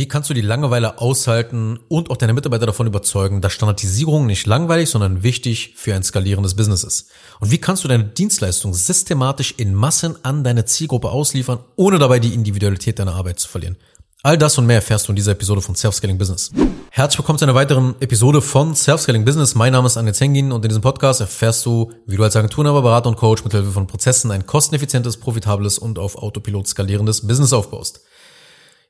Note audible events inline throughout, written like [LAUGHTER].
Wie kannst du die Langeweile aushalten und auch deine Mitarbeiter davon überzeugen, dass Standardisierung nicht langweilig, sondern wichtig für ein skalierendes Business ist? Und wie kannst du deine Dienstleistung systematisch in Massen an deine Zielgruppe ausliefern, ohne dabei die Individualität deiner Arbeit zu verlieren? All das und mehr erfährst du in dieser Episode von Self-Scaling Business. Herzlich willkommen zu einer weiteren Episode von Self-Scaling Business. Mein Name ist Anne Zengin und in diesem Podcast erfährst du, wie du als Agenturnaber, Berater und Coach mit Hilfe von Prozessen ein kosteneffizientes, profitables und auf Autopilot skalierendes Business aufbaust.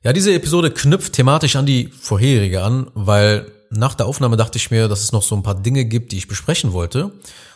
Ja, diese Episode knüpft thematisch an die vorherige an, weil nach der Aufnahme dachte ich mir, dass es noch so ein paar Dinge gibt, die ich besprechen wollte.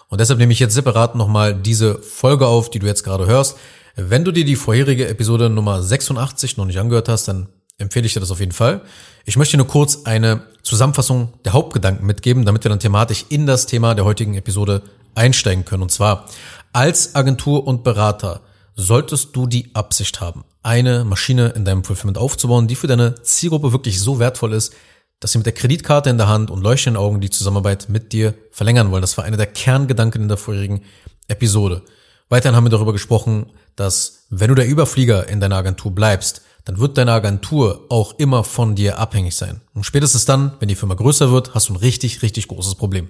Und deshalb nehme ich jetzt separat nochmal diese Folge auf, die du jetzt gerade hörst. Wenn du dir die vorherige Episode Nummer 86 noch nicht angehört hast, dann empfehle ich dir das auf jeden Fall. Ich möchte nur kurz eine Zusammenfassung der Hauptgedanken mitgeben, damit wir dann thematisch in das Thema der heutigen Episode einsteigen können. Und zwar als Agentur und Berater solltest du die Absicht haben, eine Maschine in deinem Fulfillment aufzubauen, die für deine Zielgruppe wirklich so wertvoll ist, dass sie mit der Kreditkarte in der Hand und leuchtenden Augen die Zusammenarbeit mit dir verlängern wollen. Das war einer der Kerngedanken in der vorherigen Episode. Weiterhin haben wir darüber gesprochen, dass wenn du der Überflieger in deiner Agentur bleibst, dann wird deine Agentur auch immer von dir abhängig sein. Und spätestens dann, wenn die Firma größer wird, hast du ein richtig, richtig großes Problem.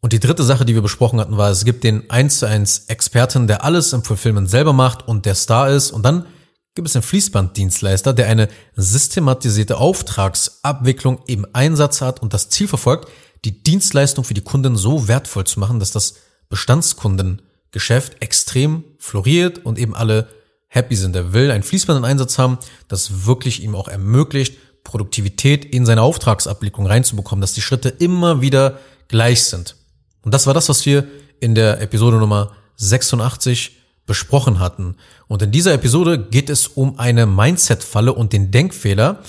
Und die dritte Sache, die wir besprochen hatten, war, es gibt den 1 zu 1 Experten, der alles im Fulfillment selber macht und der Star ist. Und dann gibt es einen Fließbanddienstleister, der eine systematisierte Auftragsabwicklung im Einsatz hat und das Ziel verfolgt, die Dienstleistung für die Kunden so wertvoll zu machen, dass das Bestandskundengeschäft extrem floriert und eben alle happy sind. Er will ein Fließband in Einsatz haben, das wirklich ihm auch ermöglicht, Produktivität in seine Auftragsabwicklung reinzubekommen, dass die Schritte immer wieder gleich sind. Und das war das, was wir in der Episode Nummer 86 besprochen hatten. Und in dieser Episode geht es um eine Mindset-Falle und den Denkfehler,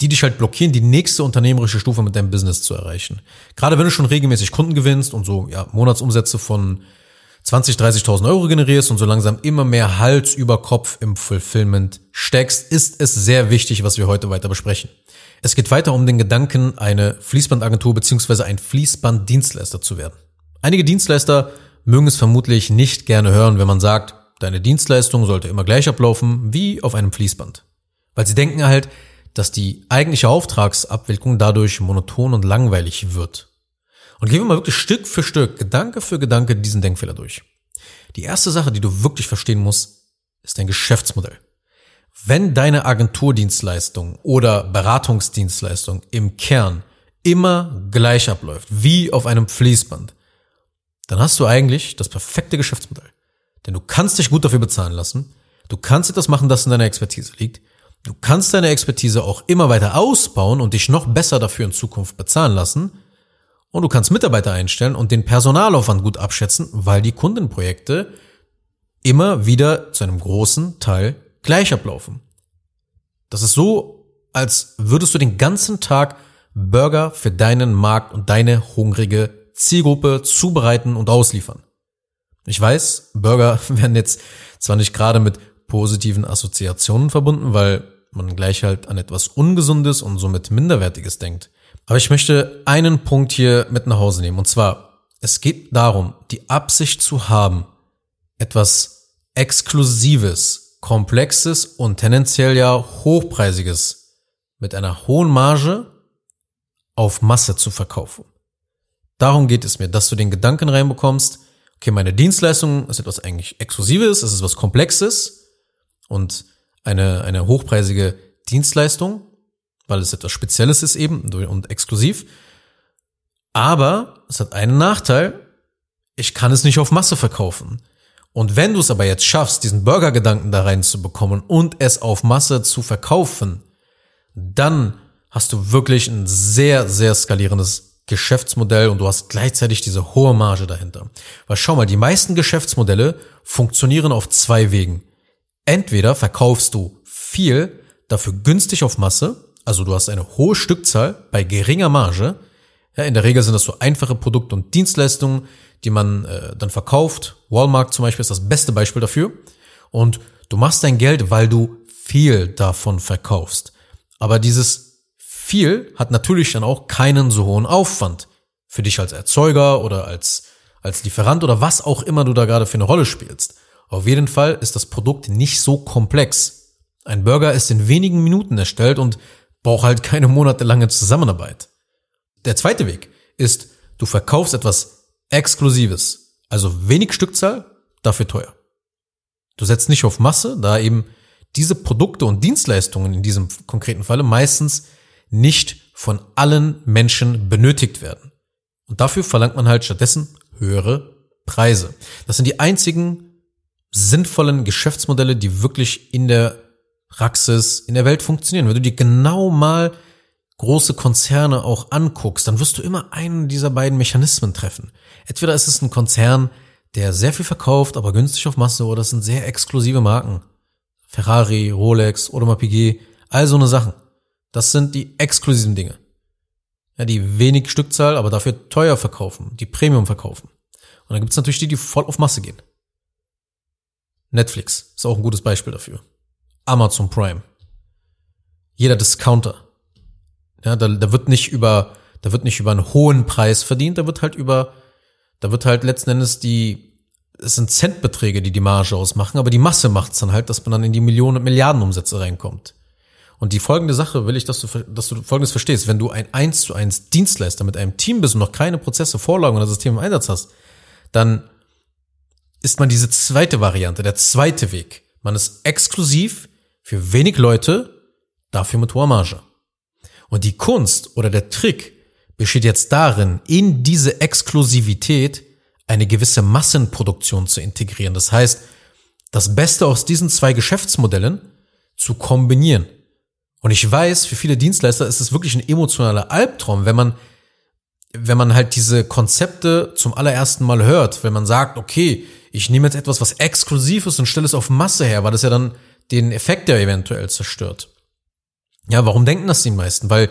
die dich halt blockieren, die nächste unternehmerische Stufe mit deinem Business zu erreichen. Gerade wenn du schon regelmäßig Kunden gewinnst und so ja, Monatsumsätze von 20, 30.000 Euro generierst und so langsam immer mehr Hals über Kopf im Fulfillment steckst, ist es sehr wichtig, was wir heute weiter besprechen. Es geht weiter um den Gedanken, eine Fließbandagentur beziehungsweise ein Fließbanddienstleister zu werden. Einige Dienstleister mögen es vermutlich nicht gerne hören, wenn man sagt, deine Dienstleistung sollte immer gleich ablaufen wie auf einem Fließband. Weil sie denken halt, dass die eigentliche Auftragsabwicklung dadurch monoton und langweilig wird. Und gehen wir mal wirklich Stück für Stück, Gedanke für Gedanke diesen Denkfehler durch. Die erste Sache, die du wirklich verstehen musst, ist dein Geschäftsmodell. Wenn deine Agenturdienstleistung oder Beratungsdienstleistung im Kern immer gleich abläuft, wie auf einem Fließband, dann hast du eigentlich das perfekte Geschäftsmodell. Denn du kannst dich gut dafür bezahlen lassen, du kannst etwas machen, das in deiner Expertise liegt, du kannst deine Expertise auch immer weiter ausbauen und dich noch besser dafür in Zukunft bezahlen lassen, und du kannst Mitarbeiter einstellen und den Personalaufwand gut abschätzen, weil die Kundenprojekte immer wieder zu einem großen Teil gleich ablaufen. Das ist so, als würdest du den ganzen Tag Burger für deinen Markt und deine hungrige Zielgruppe zubereiten und ausliefern. Ich weiß, Burger [LAUGHS] werden jetzt zwar nicht gerade mit positiven Assoziationen verbunden, weil man gleich halt an etwas Ungesundes und somit Minderwertiges denkt. Aber ich möchte einen Punkt hier mit nach Hause nehmen. Und zwar, es geht darum, die Absicht zu haben, etwas Exklusives, komplexes und tendenziell ja hochpreisiges mit einer hohen Marge auf Masse zu verkaufen. Darum geht es mir, dass du den Gedanken reinbekommst, okay, meine Dienstleistung ist etwas eigentlich Exklusives, es ist was Komplexes und eine, eine hochpreisige Dienstleistung, weil es etwas Spezielles ist eben und exklusiv. Aber es hat einen Nachteil, ich kann es nicht auf Masse verkaufen. Und wenn du es aber jetzt schaffst, diesen Burger-Gedanken da reinzubekommen und es auf Masse zu verkaufen, dann hast du wirklich ein sehr, sehr skalierendes Geschäftsmodell und du hast gleichzeitig diese hohe Marge dahinter. Weil schau mal, die meisten Geschäftsmodelle funktionieren auf zwei Wegen. Entweder verkaufst du viel, dafür günstig auf Masse, also du hast eine hohe Stückzahl bei geringer Marge. Ja, in der Regel sind das so einfache Produkte und Dienstleistungen, die man äh, dann verkauft. Walmart zum Beispiel ist das beste Beispiel dafür. Und du machst dein Geld, weil du viel davon verkaufst. Aber dieses viel hat natürlich dann auch keinen so hohen Aufwand für dich als Erzeuger oder als, als Lieferant oder was auch immer du da gerade für eine Rolle spielst. Auf jeden Fall ist das Produkt nicht so komplex. Ein Burger ist in wenigen Minuten erstellt und braucht halt keine monatelange Zusammenarbeit. Der zweite Weg ist, du verkaufst etwas Exklusives, also wenig Stückzahl, dafür teuer. Du setzt nicht auf Masse, da eben diese Produkte und Dienstleistungen in diesem konkreten Falle meistens nicht von allen Menschen benötigt werden. Und dafür verlangt man halt stattdessen höhere Preise. Das sind die einzigen sinnvollen Geschäftsmodelle, die wirklich in der Praxis, in der Welt funktionieren. Wenn du dir genau mal große Konzerne auch anguckst, dann wirst du immer einen dieser beiden Mechanismen treffen. Entweder ist es ein Konzern, der sehr viel verkauft, aber günstig auf Masse, oder es sind sehr exklusive Marken. Ferrari, Rolex, Audemars Piguet, all so eine Sachen. Das sind die exklusiven Dinge. Ja, die wenig Stückzahl, aber dafür teuer verkaufen, die Premium verkaufen. Und dann gibt's natürlich die, die voll auf Masse gehen. Netflix ist auch ein gutes Beispiel dafür. Amazon Prime. Jeder Discounter. Ja, da, da wird nicht über, da wird nicht über einen hohen Preis verdient, da wird halt über, da wird halt letzten Endes die, es sind Centbeträge, die die Marge ausmachen, aber die Masse macht's dann halt, dass man dann in die Millionen und Milliarden Umsätze reinkommt. Und die folgende Sache will ich, dass du, dass du folgendes verstehst. Wenn du ein 1 zu 1 Dienstleister mit einem Team bist und noch keine Prozesse, Vorlagen oder Systeme im Einsatz hast, dann ist man diese zweite Variante, der zweite Weg. Man ist exklusiv für wenig Leute, dafür mit hoher Marge. Und die Kunst oder der Trick besteht jetzt darin, in diese Exklusivität eine gewisse Massenproduktion zu integrieren. Das heißt, das Beste aus diesen zwei Geschäftsmodellen zu kombinieren. Und ich weiß, für viele Dienstleister ist es wirklich ein emotionaler Albtraum, wenn man, wenn man halt diese Konzepte zum allerersten Mal hört, wenn man sagt, okay, ich nehme jetzt etwas, was exklusiv ist und stelle es auf Masse her, weil das ja dann den Effekt ja eventuell zerstört. Ja, warum denken das die meisten? Weil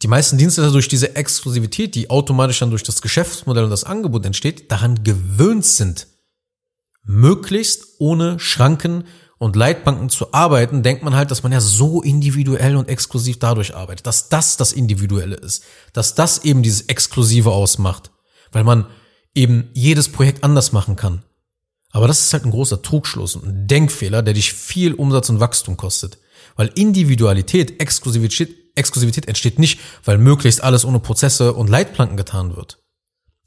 die meisten Dienstleister durch diese Exklusivität, die automatisch dann durch das Geschäftsmodell und das Angebot entsteht, daran gewöhnt sind, möglichst ohne Schranken und Leitbanken zu arbeiten, denkt man halt, dass man ja so individuell und exklusiv dadurch arbeitet, dass das das Individuelle ist, dass das eben dieses Exklusive ausmacht, weil man eben jedes Projekt anders machen kann. Aber das ist halt ein großer Trugschluss und ein Denkfehler, der dich viel Umsatz und Wachstum kostet. Weil Individualität, Exklusivität, Exklusivität entsteht nicht, weil möglichst alles ohne Prozesse und Leitplanken getan wird.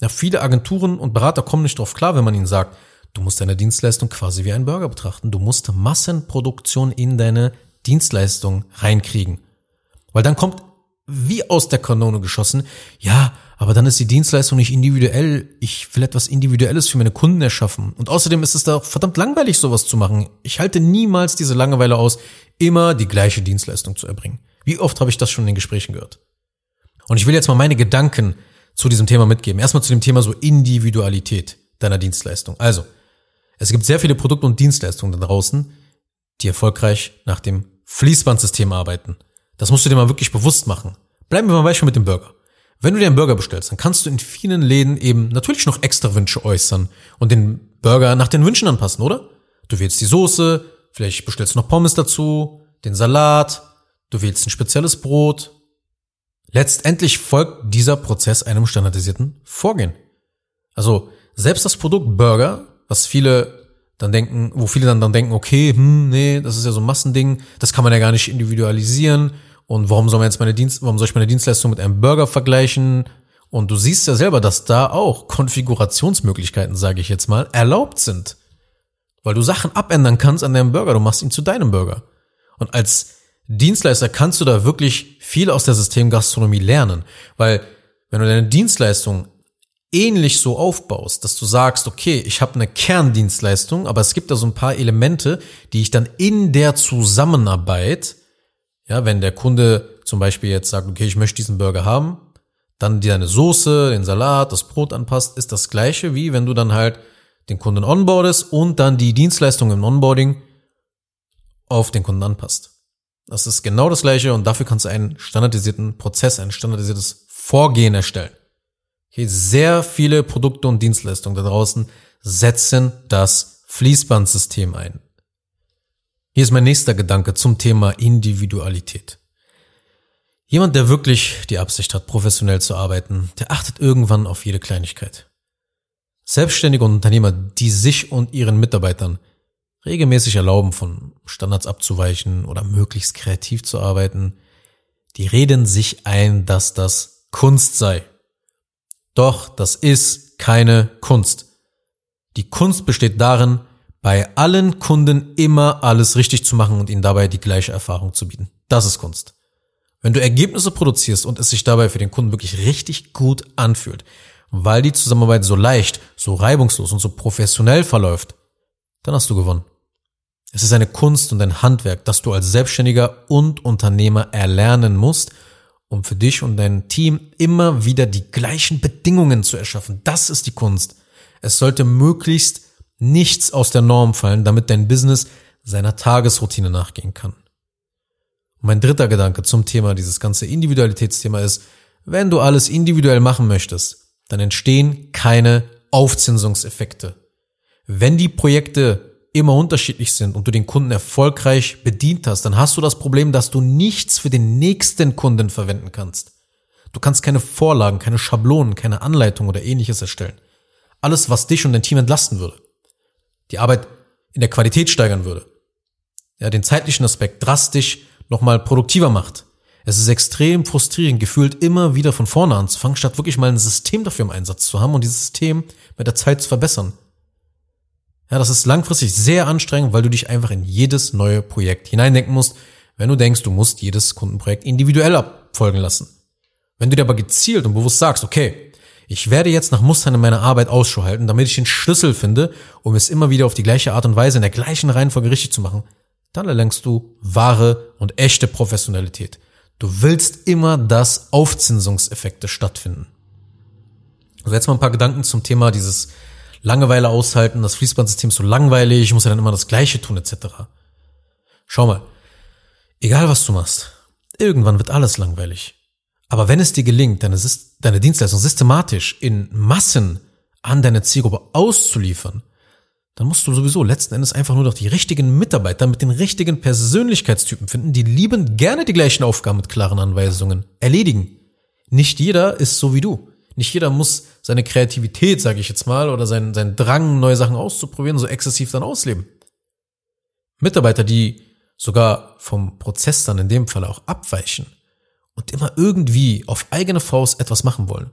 Ja, viele Agenturen und Berater kommen nicht drauf klar, wenn man ihnen sagt, Du musst deine Dienstleistung quasi wie einen Burger betrachten. Du musst Massenproduktion in deine Dienstleistung reinkriegen. Weil dann kommt wie aus der Kanone geschossen, ja, aber dann ist die Dienstleistung nicht individuell. Ich will etwas Individuelles für meine Kunden erschaffen. Und außerdem ist es da auch verdammt langweilig, sowas zu machen. Ich halte niemals diese Langeweile aus, immer die gleiche Dienstleistung zu erbringen. Wie oft habe ich das schon in den Gesprächen gehört? Und ich will jetzt mal meine Gedanken zu diesem Thema mitgeben. Erstmal zu dem Thema so Individualität deiner Dienstleistung. Also, es gibt sehr viele Produkte und Dienstleistungen da draußen, die erfolgreich nach dem Fließbandsystem arbeiten. Das musst du dir mal wirklich bewusst machen. Bleiben wir mal Beispiel mit dem Burger. Wenn du dir einen Burger bestellst, dann kannst du in vielen Läden eben natürlich noch extra Wünsche äußern und den Burger nach den Wünschen anpassen, oder? Du wählst die Soße, vielleicht bestellst du noch Pommes dazu, den Salat, du wählst ein spezielles Brot. Letztendlich folgt dieser Prozess einem standardisierten Vorgehen. Also selbst das Produkt Burger was viele dann denken, wo viele dann, dann denken, okay, hm, nee, das ist ja so ein Massending, das kann man ja gar nicht individualisieren und warum soll man jetzt meine Dienst, warum soll ich meine Dienstleistung mit einem Burger vergleichen? Und du siehst ja selber, dass da auch Konfigurationsmöglichkeiten, sage ich jetzt mal, erlaubt sind. Weil du Sachen abändern kannst an deinem Burger, du machst ihn zu deinem Burger. Und als Dienstleister kannst du da wirklich viel aus der Systemgastronomie lernen, weil wenn du deine Dienstleistung ähnlich so aufbaust, dass du sagst, okay, ich habe eine Kerndienstleistung, aber es gibt da so ein paar Elemente, die ich dann in der Zusammenarbeit, ja, wenn der Kunde zum Beispiel jetzt sagt, okay, ich möchte diesen Burger haben, dann dir deine Soße, den Salat, das Brot anpasst, ist das gleiche wie wenn du dann halt den Kunden onboardest und dann die Dienstleistung im Onboarding auf den Kunden anpasst. Das ist genau das gleiche und dafür kannst du einen standardisierten Prozess, ein standardisiertes Vorgehen erstellen. Okay, sehr viele Produkte und Dienstleistungen da draußen setzen das Fließbandsystem ein. Hier ist mein nächster Gedanke zum Thema Individualität. Jemand, der wirklich die Absicht hat, professionell zu arbeiten, der achtet irgendwann auf jede Kleinigkeit. Selbstständige und Unternehmer, die sich und ihren Mitarbeitern regelmäßig erlauben, von Standards abzuweichen oder möglichst kreativ zu arbeiten, Die reden sich ein, dass das Kunst sei. Doch das ist keine Kunst. Die Kunst besteht darin, bei allen Kunden immer alles richtig zu machen und ihnen dabei die gleiche Erfahrung zu bieten. Das ist Kunst. Wenn du Ergebnisse produzierst und es sich dabei für den Kunden wirklich richtig gut anfühlt, weil die Zusammenarbeit so leicht, so reibungslos und so professionell verläuft, dann hast du gewonnen. Es ist eine Kunst und ein Handwerk, das du als Selbstständiger und Unternehmer erlernen musst, um für dich und dein Team immer wieder die gleichen Bedingungen zu erschaffen. Das ist die Kunst. Es sollte möglichst nichts aus der Norm fallen, damit dein Business seiner Tagesroutine nachgehen kann. Und mein dritter Gedanke zum Thema, dieses ganze Individualitätsthema ist, wenn du alles individuell machen möchtest, dann entstehen keine Aufzinsungseffekte. Wenn die Projekte immer unterschiedlich sind und du den Kunden erfolgreich bedient hast, dann hast du das Problem, dass du nichts für den nächsten Kunden verwenden kannst. Du kannst keine Vorlagen, keine Schablonen, keine Anleitung oder ähnliches erstellen. Alles, was dich und dein Team entlasten würde. Die Arbeit in der Qualität steigern würde. Ja, den zeitlichen Aspekt drastisch nochmal produktiver macht. Es ist extrem frustrierend, gefühlt immer wieder von vorne anzufangen, statt wirklich mal ein System dafür im Einsatz zu haben und dieses System mit der Zeit zu verbessern. Ja, das ist langfristig sehr anstrengend, weil du dich einfach in jedes neue Projekt hineindenken musst, wenn du denkst, du musst jedes Kundenprojekt individuell abfolgen lassen. Wenn du dir aber gezielt und bewusst sagst, okay, ich werde jetzt nach Mustern in meiner Arbeit Ausschau halten, damit ich den Schlüssel finde, um es immer wieder auf die gleiche Art und Weise in der gleichen Reihenfolge richtig zu machen, dann erlangst du wahre und echte Professionalität. Du willst immer, dass Aufzinsungseffekte stattfinden. Also jetzt mal ein paar Gedanken zum Thema dieses Langeweile aushalten, das Fließbandsystem ist so langweilig, ich muss ja dann immer das Gleiche tun, etc. Schau mal, egal was du machst, irgendwann wird alles langweilig. Aber wenn es dir gelingt, deine, deine Dienstleistung systematisch in Massen an deine Zielgruppe auszuliefern, dann musst du sowieso letzten Endes einfach nur noch die richtigen Mitarbeiter mit den richtigen Persönlichkeitstypen finden, die lieben gerne die gleichen Aufgaben mit klaren Anweisungen erledigen. Nicht jeder ist so wie du. Nicht jeder muss seine Kreativität, sage ich jetzt mal, oder seinen, seinen Drang, neue Sachen auszuprobieren, so exzessiv dann ausleben. Mitarbeiter, die sogar vom Prozess dann in dem Fall auch abweichen und immer irgendwie auf eigene Faust etwas machen wollen,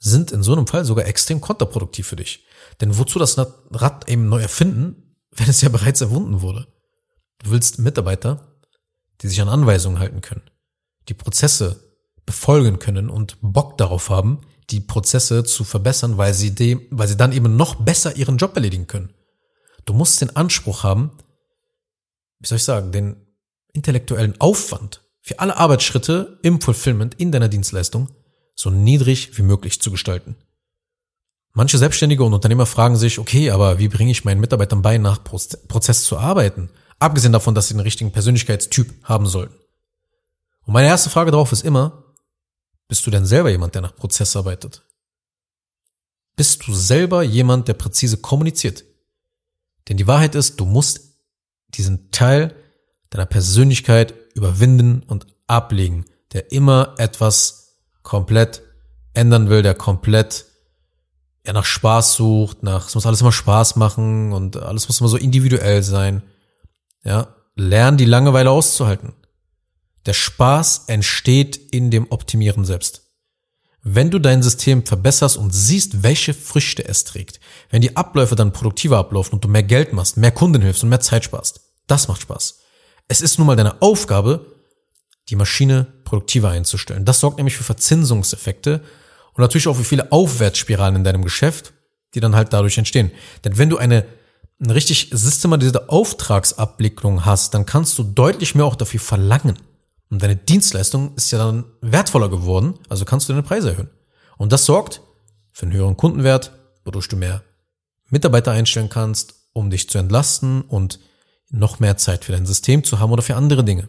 sind in so einem Fall sogar extrem kontraproduktiv für dich. Denn wozu das Rad eben neu erfinden, [LAUGHS] wenn es ja bereits erwunden wurde? Du willst Mitarbeiter, die sich an Anweisungen halten können, die Prozesse befolgen können und Bock darauf haben, die Prozesse zu verbessern, weil sie dem, weil sie dann eben noch besser ihren Job erledigen können. Du musst den Anspruch haben, wie soll ich sagen, den intellektuellen Aufwand für alle Arbeitsschritte im Fulfillment in deiner Dienstleistung so niedrig wie möglich zu gestalten. Manche Selbstständige und Unternehmer fragen sich, okay, aber wie bringe ich meinen Mitarbeitern bei, nach Prozess zu arbeiten? Abgesehen davon, dass sie den richtigen Persönlichkeitstyp haben sollten. Und meine erste Frage darauf ist immer, bist du denn selber jemand, der nach Prozess arbeitet? Bist du selber jemand, der präzise kommuniziert? Denn die Wahrheit ist, du musst diesen Teil deiner Persönlichkeit überwinden und ablegen, der immer etwas komplett ändern will, der komplett ja, nach Spaß sucht, nach, es muss alles immer Spaß machen und alles muss immer so individuell sein. Ja, lern die Langeweile auszuhalten. Der Spaß entsteht in dem Optimieren selbst. Wenn du dein System verbesserst und siehst, welche Früchte es trägt, wenn die Abläufe dann produktiver ablaufen und du mehr Geld machst, mehr Kunden hilfst und mehr Zeit sparst, das macht Spaß. Es ist nun mal deine Aufgabe, die Maschine produktiver einzustellen. Das sorgt nämlich für Verzinsungseffekte und natürlich auch für viele Aufwärtsspiralen in deinem Geschäft, die dann halt dadurch entstehen. Denn wenn du eine, eine richtig systematisierte Auftragsabwicklung hast, dann kannst du deutlich mehr auch dafür verlangen. Und deine Dienstleistung ist ja dann wertvoller geworden, also kannst du deine Preise erhöhen. Und das sorgt für einen höheren Kundenwert, wodurch du mehr Mitarbeiter einstellen kannst, um dich zu entlasten und noch mehr Zeit für dein System zu haben oder für andere Dinge.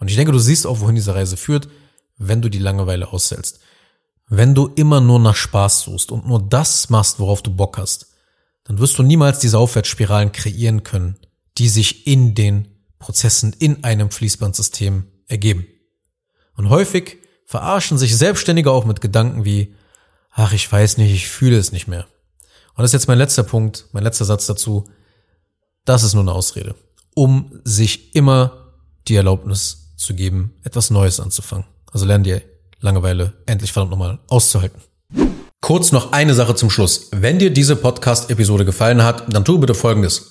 Und ich denke, du siehst auch, wohin diese Reise führt, wenn du die Langeweile aushältst. Wenn du immer nur nach Spaß suchst und nur das machst, worauf du Bock hast, dann wirst du niemals diese Aufwärtsspiralen kreieren können, die sich in den Prozessen in einem Fließbandsystem ergeben. Und häufig verarschen sich Selbstständige auch mit Gedanken wie, ach, ich weiß nicht, ich fühle es nicht mehr. Und das ist jetzt mein letzter Punkt, mein letzter Satz dazu. Das ist nur eine Ausrede, um sich immer die Erlaubnis zu geben, etwas Neues anzufangen. Also lern dir Langeweile endlich verdammt nochmal auszuhalten. Kurz noch eine Sache zum Schluss. Wenn dir diese Podcast-Episode gefallen hat, dann tu bitte Folgendes.